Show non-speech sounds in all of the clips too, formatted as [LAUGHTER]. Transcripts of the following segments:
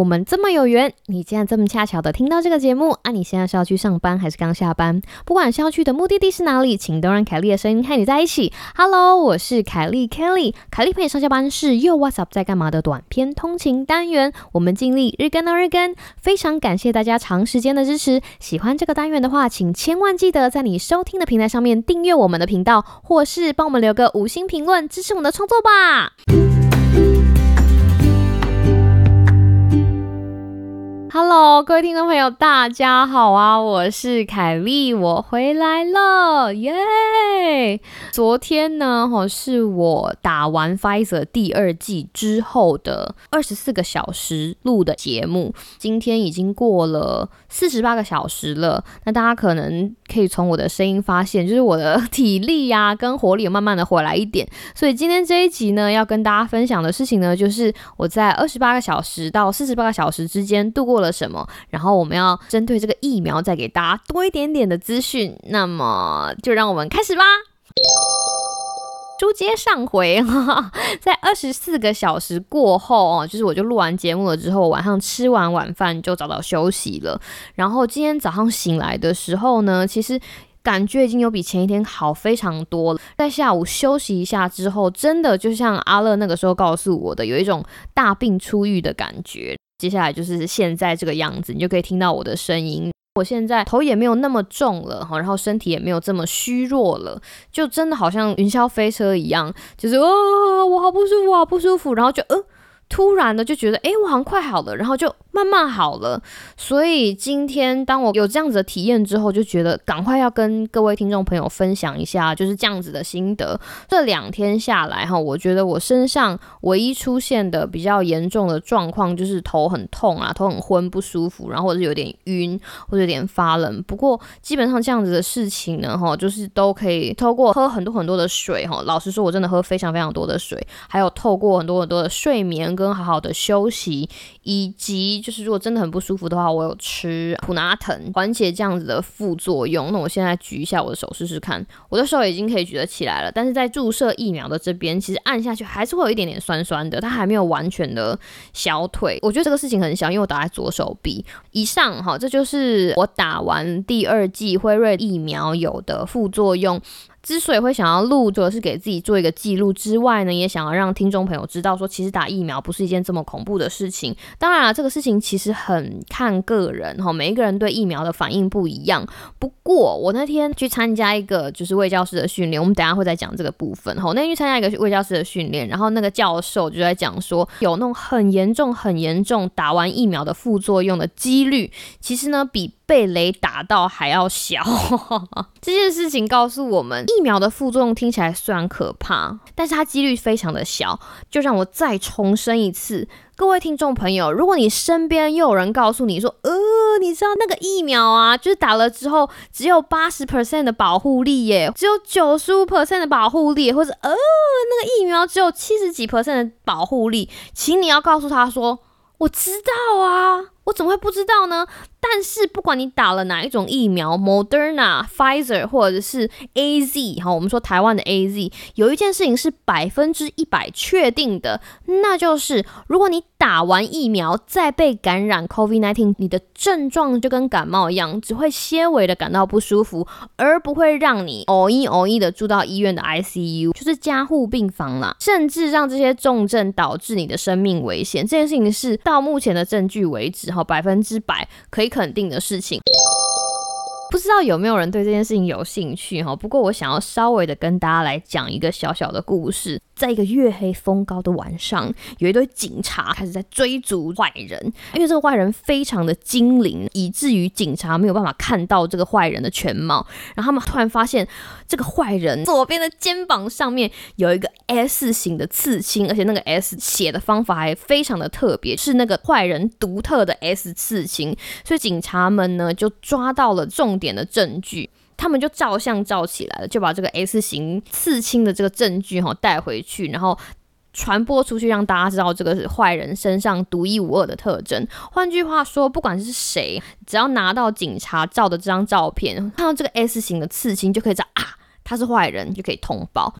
我们这么有缘，你竟然这么恰巧的听到这个节目啊！你现在是要去上班还是刚下班？不管是要去的目的地是哪里，请都让凯莉的声音和你在一起。Hello，我是凯莉 Kelly，凯莉陪你上下班是又 What's up 在干嘛的短篇通勤单元，我们尽力日更到日更，非常感谢大家长时间的支持。喜欢这个单元的话，请千万记得在你收听的平台上面订阅我们的频道，或是帮我们留个五星评论，支持我们的创作吧。Hello，各位听众朋友，大家好啊！我是凯莉，我回来了，耶！对昨天呢，哈，是我打完 Pfizer 第二季之后的二十四个小时录的节目。今天已经过了四十八个小时了，那大家可能可以从我的声音发现，就是我的 [LAUGHS] 体力呀跟活力有慢慢的回来一点。所以今天这一集呢，要跟大家分享的事情呢，就是我在二十八个小时到四十八个小时之间度过。了什么？然后我们要针对这个疫苗再给大家多一点点的资讯。那么就让我们开始吧。书接上回，[LAUGHS] 在二十四个小时过后哦，就是我就录完节目了之后，晚上吃完晚饭就找到休息了。然后今天早上醒来的时候呢，其实感觉已经有比前一天好非常多了。在下午休息一下之后，真的就像阿乐那个时候告诉我的，有一种大病初愈的感觉。接下来就是现在这个样子，你就可以听到我的声音。我现在头也没有那么重了哈，然后身体也没有这么虚弱了，就真的好像云霄飞车一样，就是哦，我好不舒服，好不舒服，然后就呃，突然的就觉得，哎，我好像快好了，然后就。慢慢好了，所以今天当我有这样子的体验之后，就觉得赶快要跟各位听众朋友分享一下，就是这样子的心得。这两天下来哈，我觉得我身上唯一出现的比较严重的状况就是头很痛啊，头很昏不舒服，然后或者有点晕或者有点发冷。不过基本上这样子的事情呢，哈，就是都可以透过喝很多很多的水哈。老实说，我真的喝非常非常多的水，还有透过很多很多的睡眠跟好好的休息，以及。就是如果真的很不舒服的话，我有吃普拿疼缓解这样子的副作用。那我现在举一下我的手试试看，我的手已经可以举得起来了。但是在注射疫苗的这边，其实按下去还是会有一点点酸酸的，它还没有完全的消退。我觉得这个事情很小，因为我打在左手臂以上哈，这就是我打完第二剂辉瑞疫苗有的副作用。之所以会想要录，主要是给自己做一个记录之外呢，也想要让听众朋友知道，说其实打疫苗不是一件这么恐怖的事情。当然了，这个事情其实很看个人哈，每一个人对疫苗的反应不一样。不过我那天去参加一个就是卫教师的训练，我们等下会再讲这个部分哈。那天去参加一个卫教师的训练，然后那个教授就在讲说，有那种很严重、很严重打完疫苗的副作用的几率，其实呢比。被雷打到还要小，[LAUGHS] 这件事情告诉我们，疫苗的副作用听起来虽然可怕，但是它几率非常的小。就让我再重申一次，各位听众朋友，如果你身边又有人告诉你说，呃，你知道那个疫苗啊，就是打了之后只有八十 percent 的保护力耶，只有九十五 percent 的保护力，或者呃，那个疫苗只有七十几 percent 的保护力，请你要告诉他说，我知道啊，我怎么会不知道呢？但是不管你打了哪一种疫苗，Moderna、Pfizer 或者是 A Z，哈，我们说台湾的 A Z，有一件事情是百分之一百确定的，那就是如果你打完疫苗再被感染 COVID-19，你的症状就跟感冒一样，只会些微的感到不舒服，而不会让你偶一偶一的住到医院的 ICU，就是加护病房啦，甚至让这些重症导致你的生命危险。这件事情是到目前的证据为止，哈，百分之百可以。肯定的事情，不知道有没有人对这件事情有兴趣哈？不过我想要稍微的跟大家来讲一个小小的故事。在一个月黑风高的晚上，有一堆警察开始在追逐坏人，因为这个坏人非常的精灵，以至于警察没有办法看到这个坏人的全貌。然后他们突然发现，这个坏人左边的肩膀上面有一个 S 型的刺青，而且那个 S 写的方法还非常的特别，是那个坏人独特的 S 刺青。所以警察们呢就抓到了重点的证据。他们就照相照起来了，就把这个 S 型刺青的这个证据哈带回去，然后传播出去，让大家知道这个是坏人身上独一无二的特征。换句话说，不管是谁，只要拿到警察照的这张照片，看到这个 S 型的刺青，就可以知道啊他是坏人，就可以通报。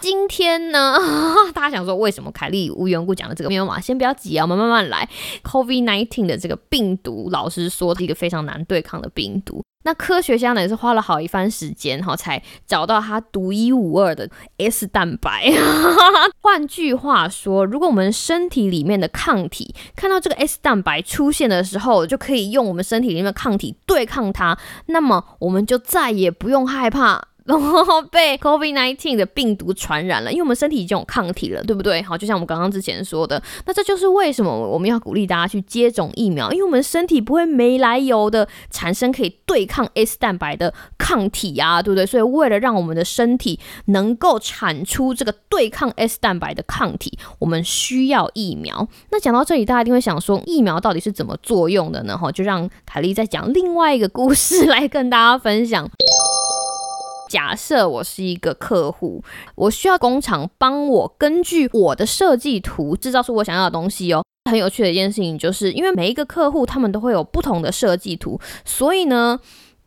今天呢，[LAUGHS] 大家想说为什么凯莉无缘故讲的这个没有嘛？先不要急啊，我们慢慢来。COVID-19 的这个病毒，老实说是一个非常难对抗的病毒。那科学家呢也是花了好一番时间哈，才找到它独一无二的 S 蛋白。[LAUGHS] 换句话说，如果我们身体里面的抗体看到这个 S 蛋白出现的时候，就可以用我们身体里面的抗体对抗它，那么我们就再也不用害怕。然后被 COVID-19 的病毒传染了，因为我们身体已经有抗体了，对不对？好，就像我们刚刚之前说的，那这就是为什么我们要鼓励大家去接种疫苗，因为我们身体不会没来由的产生可以对抗 S 蛋白的抗体呀，对不对？所以为了让我们的身体能够产出这个对抗 S 蛋白的抗体，我们需要疫苗。那讲到这里，大家一定会想说，疫苗到底是怎么作用的呢？哈，就让凯莉再讲另外一个故事来跟大家分享。假设我是一个客户，我需要工厂帮我根据我的设计图制造出我想要的东西哦。很有趣的一件事情就是，因为每一个客户他们都会有不同的设计图，所以呢，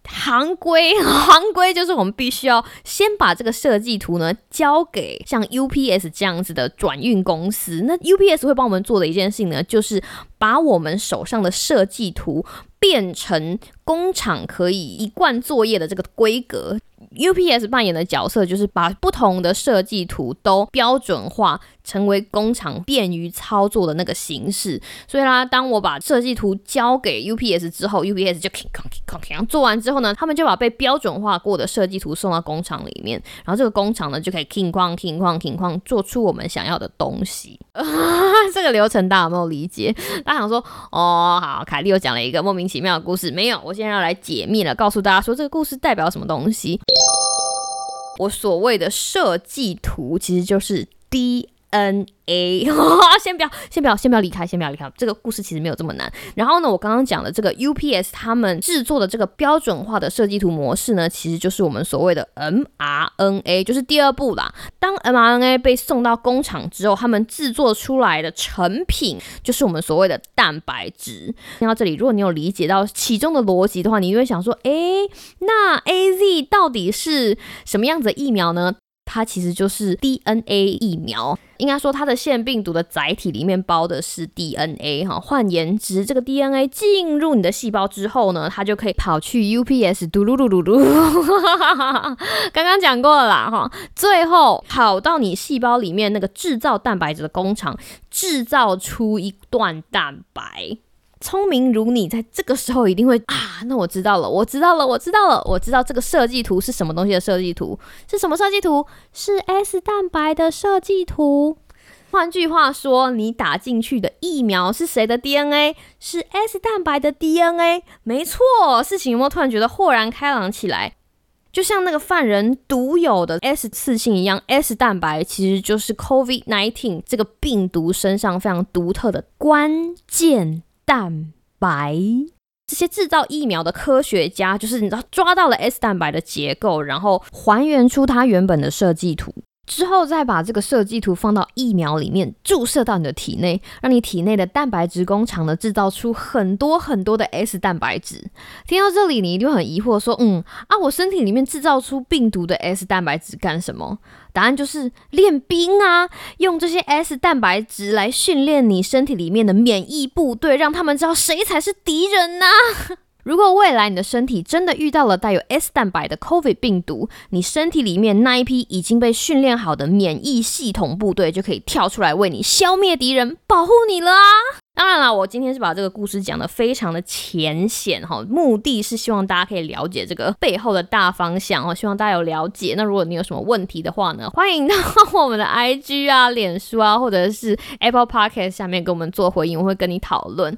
行规 [LAUGHS] 行规就是我们必须要先把这个设计图呢交给像 UPS 这样子的转运公司。那 UPS 会帮我们做的一件事情呢，就是把我们手上的设计图变成工厂可以一贯作业的这个规格。UPS 扮演的角色就是把不同的设计图都标准化，成为工厂便于操作的那个形式。所以啦，当我把设计图交给 UPS 之后，UPS 就做完之后呢，他们就把被标准化过的设计图送到工厂里面，然后这个工厂呢就可以 king 框 king 框 king 框做出我们想要的东西。[LAUGHS] 这个流程大家有没有理解？大家想说哦，好，凯莉又讲了一个莫名其妙的故事，没有，我现在要来解密了，告诉大家说这个故事代表什么东西。我所谓的设计图，其实就是 D N A。[LAUGHS] 先不要，先不要，先不要离开，先不要离开。这个故事其实没有这么难。然后呢，我刚刚讲的这个 UPS 他们制作的这个标准化的设计图模式呢，其实就是我们所谓的 mRNA，就是第二步啦。当 mRNA 被送到工厂之后，他们制作出来的成品就是我们所谓的蛋白质。听到这里，如果你有理解到其中的逻辑的话，你就会想说，哎，那 AZ 到底是什么样子的疫苗呢？它其实就是 DNA 疫苗，应该说它的腺病毒的载体里面包的是 DNA 哈。换言之，这个 DNA 进入你的细胞之后呢，它就可以跑去 UPS 嘟噜噜噜噜，[LAUGHS] 刚刚讲过了啦哈。最后跑到你细胞里面那个制造蛋白质的工厂，制造出一段蛋白。聪明如你，在这个时候一定会啊！那我知道了，我知道了，我知道了，我知道这个设计图是什么东西的设计图是什么设计图？是 S 蛋白的设计图。换句话说，你打进去的疫苗是谁的 DNA？是 S 蛋白的 DNA。没错，事情有没有突然觉得豁然开朗起来？就像那个犯人独有的 S 刺性一样，S 蛋白其实就是 COVID-19 这个病毒身上非常独特的关键。蛋白，这些制造疫苗的科学家，就是你知道抓到了 S 蛋白的结构，然后还原出它原本的设计图。之后再把这个设计图放到疫苗里面注射到你的体内，让你体内的蛋白质工厂呢制造出很多很多的 S 蛋白质。听到这里，你一定很疑惑，说：“嗯啊，我身体里面制造出病毒的 S 蛋白质干什么？”答案就是练兵啊，用这些 S 蛋白质来训练你身体里面的免疫部队，让他们知道谁才是敌人呢。如果未来你的身体真的遇到了带有 S 蛋白的 COVID 病毒，你身体里面那一批已经被训练好的免疫系统部队就可以跳出来为你消灭敌人、保护你了啊！当然了，我今天是把这个故事讲的非常的浅显哈，目的是希望大家可以了解这个背后的大方向哦，希望大家有了解。那如果你有什么问题的话呢，[LAUGHS] 欢迎到我们的 IG 啊、脸书啊，或者是 Apple Podcast 下面跟我们做回应，我会跟你讨论。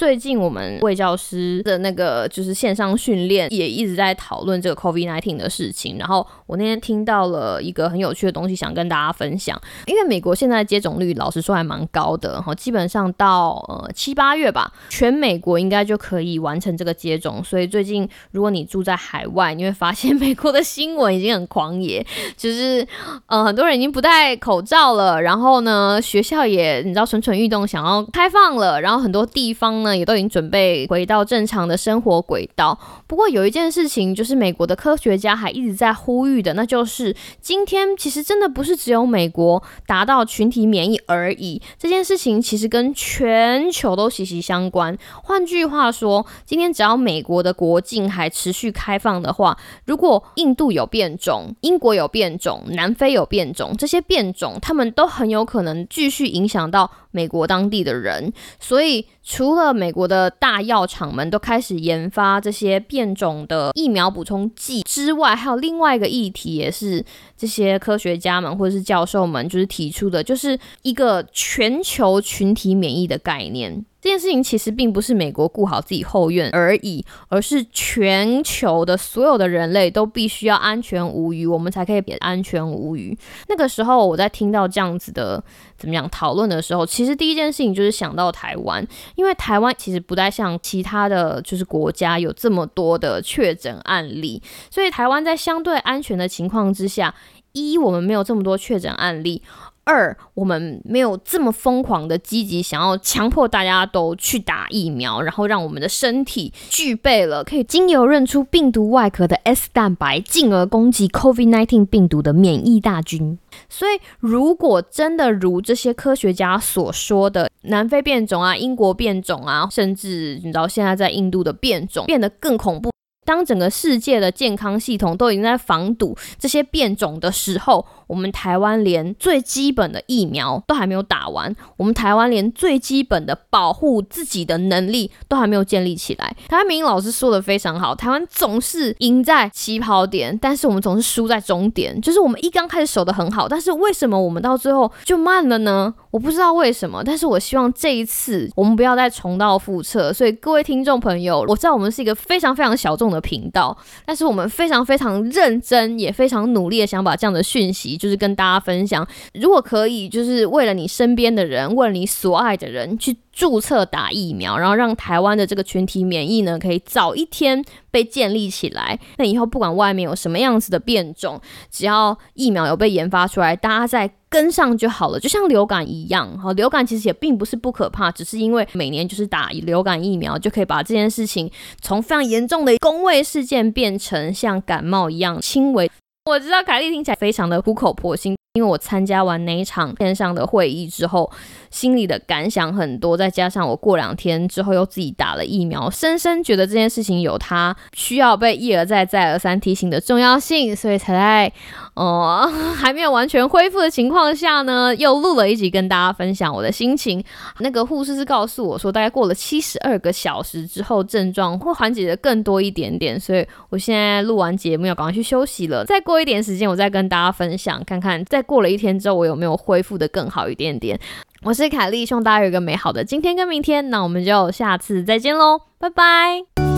最近我们魏教师的那个就是线上训练也一直在讨论这个 COVID-19 的事情。然后我那天听到了一个很有趣的东西，想跟大家分享。因为美国现在接种率老实说还蛮高的哈，基本上到呃七八月吧，全美国应该就可以完成这个接种。所以最近如果你住在海外，你会发现美国的新闻已经很狂野，[LAUGHS] 就是呃很多人已经不戴口罩了。然后呢，学校也你知道蠢蠢欲动，想要开放了。然后很多地方呢。呢也都已经准备回到正常的生活轨道。不过有一件事情，就是美国的科学家还一直在呼吁的，那就是今天其实真的不是只有美国达到群体免疫而已，这件事情其实跟全球都息息相关。换句话说，今天只要美国的国境还持续开放的话，如果印度有变种，英国有变种，南非有变种，这些变种他们都很有可能继续影响到美国当地的人，所以。除了美国的大药厂们都开始研发这些变种的疫苗补充剂之外，还有另外一个议题，也是这些科学家们或者是教授们就是提出的，就是一个全球群体免疫的概念。这件事情其实并不是美国顾好自己后院而已，而是全球的所有的人类都必须要安全无虞，我们才可以安全无虞。那个时候我在听到这样子的怎么样讨论的时候，其实第一件事情就是想到台湾，因为台湾其实不太像其他的就是国家有这么多的确诊案例，所以台湾在相对安全的情况之下，一我们没有这么多确诊案例。二，我们没有这么疯狂的积极，想要强迫大家都去打疫苗，然后让我们的身体具备了可以经由认出病毒外壳的 S 蛋白，进而攻击 COVID-19 病毒的免疫大军。所以，如果真的如这些科学家所说的，南非变种啊、英国变种啊，甚至你知道现在在印度的变种变得更恐怖。当整个世界的健康系统都已经在防堵这些变种的时候，我们台湾连最基本的疫苗都还没有打完，我们台湾连最基本的保护自己的能力都还没有建立起来。台湾明老师说的非常好，台湾总是赢在起跑点，但是我们总是输在终点。就是我们一刚开始守得很好，但是为什么我们到最后就慢了呢？[LAUGHS] 我不知道为什么，但是我希望这一次我们不要再重蹈覆辙。所以各位听众朋友，我知道我们是一个非常非常小众的频道，但是我们非常非常认真，也非常努力的想把这样的讯息。就是跟大家分享，如果可以，就是为了你身边的人，为了你所爱的人去注册打疫苗，然后让台湾的这个群体免疫呢，可以早一天被建立起来。那以后不管外面有什么样子的变种，只要疫苗有被研发出来，大家再跟上就好了。就像流感一样，哈，流感其实也并不是不可怕，只是因为每年就是打流感疫苗，就可以把这件事情从非常严重的公卫事件变成像感冒一样轻微。我知道凯莉听起来非常的苦口婆心。因为我参加完那一场线上的会议之后，心里的感想很多，再加上我过两天之后又自己打了疫苗，深深觉得这件事情有它需要被一而再、再而三提醒的重要性，所以才在哦 [LAUGHS] 还没有完全恢复的情况下呢，又录了一集跟大家分享我的心情。那个护士是告诉我说，大概过了七十二个小时之后，症状会缓解的更多一点点，所以我现在录完节目要赶快去休息了。再过一点时间，我再跟大家分享，看看在。过了一天之后，我有没有恢复的更好一点点？我是凯莉，希望大家有一个美好的今天跟明天。那我们就下次再见喽，拜拜。